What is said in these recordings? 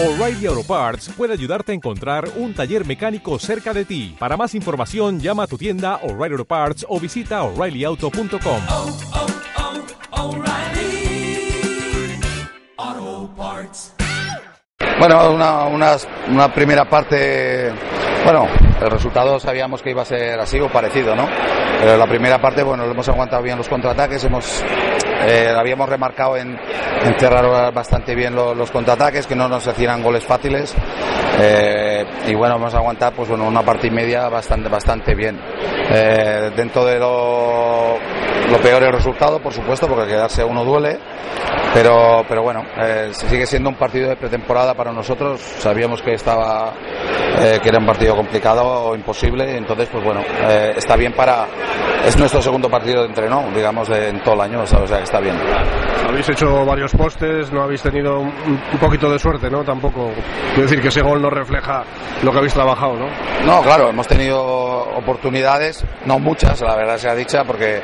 O'Reilly Auto Parts puede ayudarte a encontrar un taller mecánico cerca de ti. Para más información, llama a tu tienda O'Reilly Auto Parts o visita oreillyauto.com. oh, oh, Parts. Bueno, una, una, una primera parte, bueno, el resultado sabíamos que iba a ser así o parecido, ¿no? Pero la primera parte, bueno, hemos aguantado bien los contraataques, hemos, eh, habíamos remarcado en, en cerrar bastante bien los, los contraataques, que no nos hicieran goles fáciles. Eh, y bueno, vamos a aguantar pues bueno, una parte y media bastante, bastante bien. Eh, dentro de lo, lo peor el resultado, por supuesto, porque quedarse uno duele. Pero, pero bueno, eh, sigue siendo un partido de pretemporada para nosotros. Sabíamos que estaba, eh, que era un partido complicado o imposible. Entonces, pues bueno, eh, está bien para, es nuestro segundo partido de entreno, digamos, en todo el año, o sea, que está bien. Habéis hecho varios postes, no habéis tenido un, un poquito de suerte, ¿no? Tampoco. Quiero decir que ese gol no refleja lo que habéis trabajado, ¿no? No, claro, hemos tenido oportunidades, no muchas, la verdad sea dicha, porque,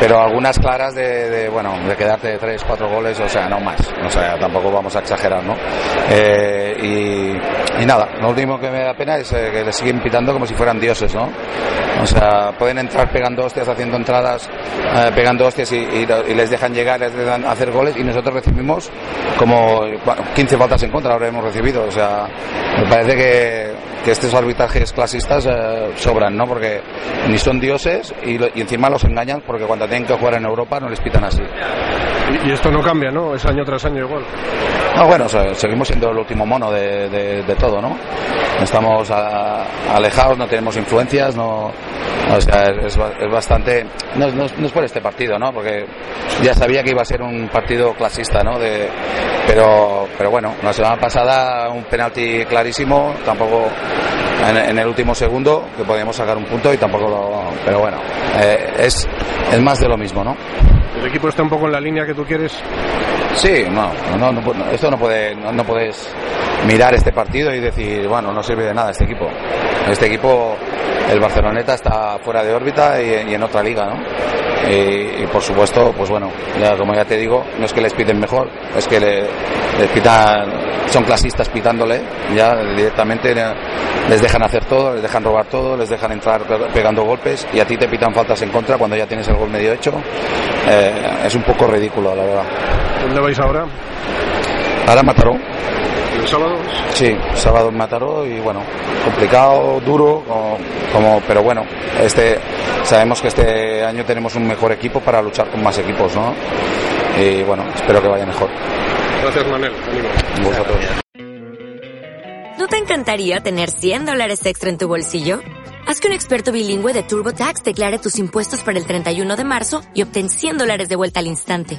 pero algunas claras de, de, bueno, de quedarte de tres, cuatro goles, o sea, no más, o sea, tampoco vamos a exagerar, ¿no? Eh, y, y nada, lo último que me da pena es eh, que le siguen pitando como si fueran dioses, ¿no? O sea, pueden entrar pegando hostias, haciendo entradas, eh, pegando hostias y, les dejan llegar, les dejan hacer goles y nosotros recibimos como bueno, 15 faltas en contra, ahora hemos recibido, o sea, me parece que, que estos arbitrajes clasistas eh, sobran, ¿no? Porque ni son dioses y, y encima los engañan porque cuando tienen que jugar en Europa no les pitan así. Y, y esto no cambia, ¿no? Es año tras año igual. No, bueno, o sea, seguimos siendo el último mono de, de- de todo, ¿no? Estamos a- alejados, no tenemos influencias, no, o sea, es, es bastante, no, no no es por este partido, ¿no? Porque ya sabía que iba a ser un partido clasista, ¿no? De, pero, pero bueno, la semana pasada un penalti clarísimo, tampoco en, en el último segundo, que podíamos sacar un punto y tampoco lo, pero bueno, eh, es, es más de lo mismo, ¿no? El equipo está un poco en la línea que tú quieres. Sí, no, no, no, esto no puede, no, no puedes mirar este partido y decir, bueno, no sirve de nada este equipo. Este equipo, el Barceloneta está fuera de órbita y, y en otra liga, ¿no? Y, y por supuesto, pues bueno, ya como ya te digo, no es que les piten mejor, es que le, les pitan, son clasistas pitándole, ya directamente le- les dejan hacer todo, les dejan robar todo, les dejan entrar pe- pegando golpes y a ti te pitan faltas en contra cuando ya tienes el gol medio hecho. Eh, es un poco ridículo, la verdad. ¿Dónde vais ahora? Ahora Mataró. ¿El sábado? Sí, sábado en Mataró y bueno, complicado, duro, como, como- pero bueno, este sabemos que este año tenemos un mejor equipo para luchar con más equipos, ¿no? Y bueno, espero que vaya mejor. Gracias, Manel. Ánimo. Vosotros. ¿No te encantaría tener 100 dólares extra en tu bolsillo? Haz que un experto bilingüe de TurboTax declare tus impuestos para el 31 de marzo y obtén 100 dólares de vuelta al instante.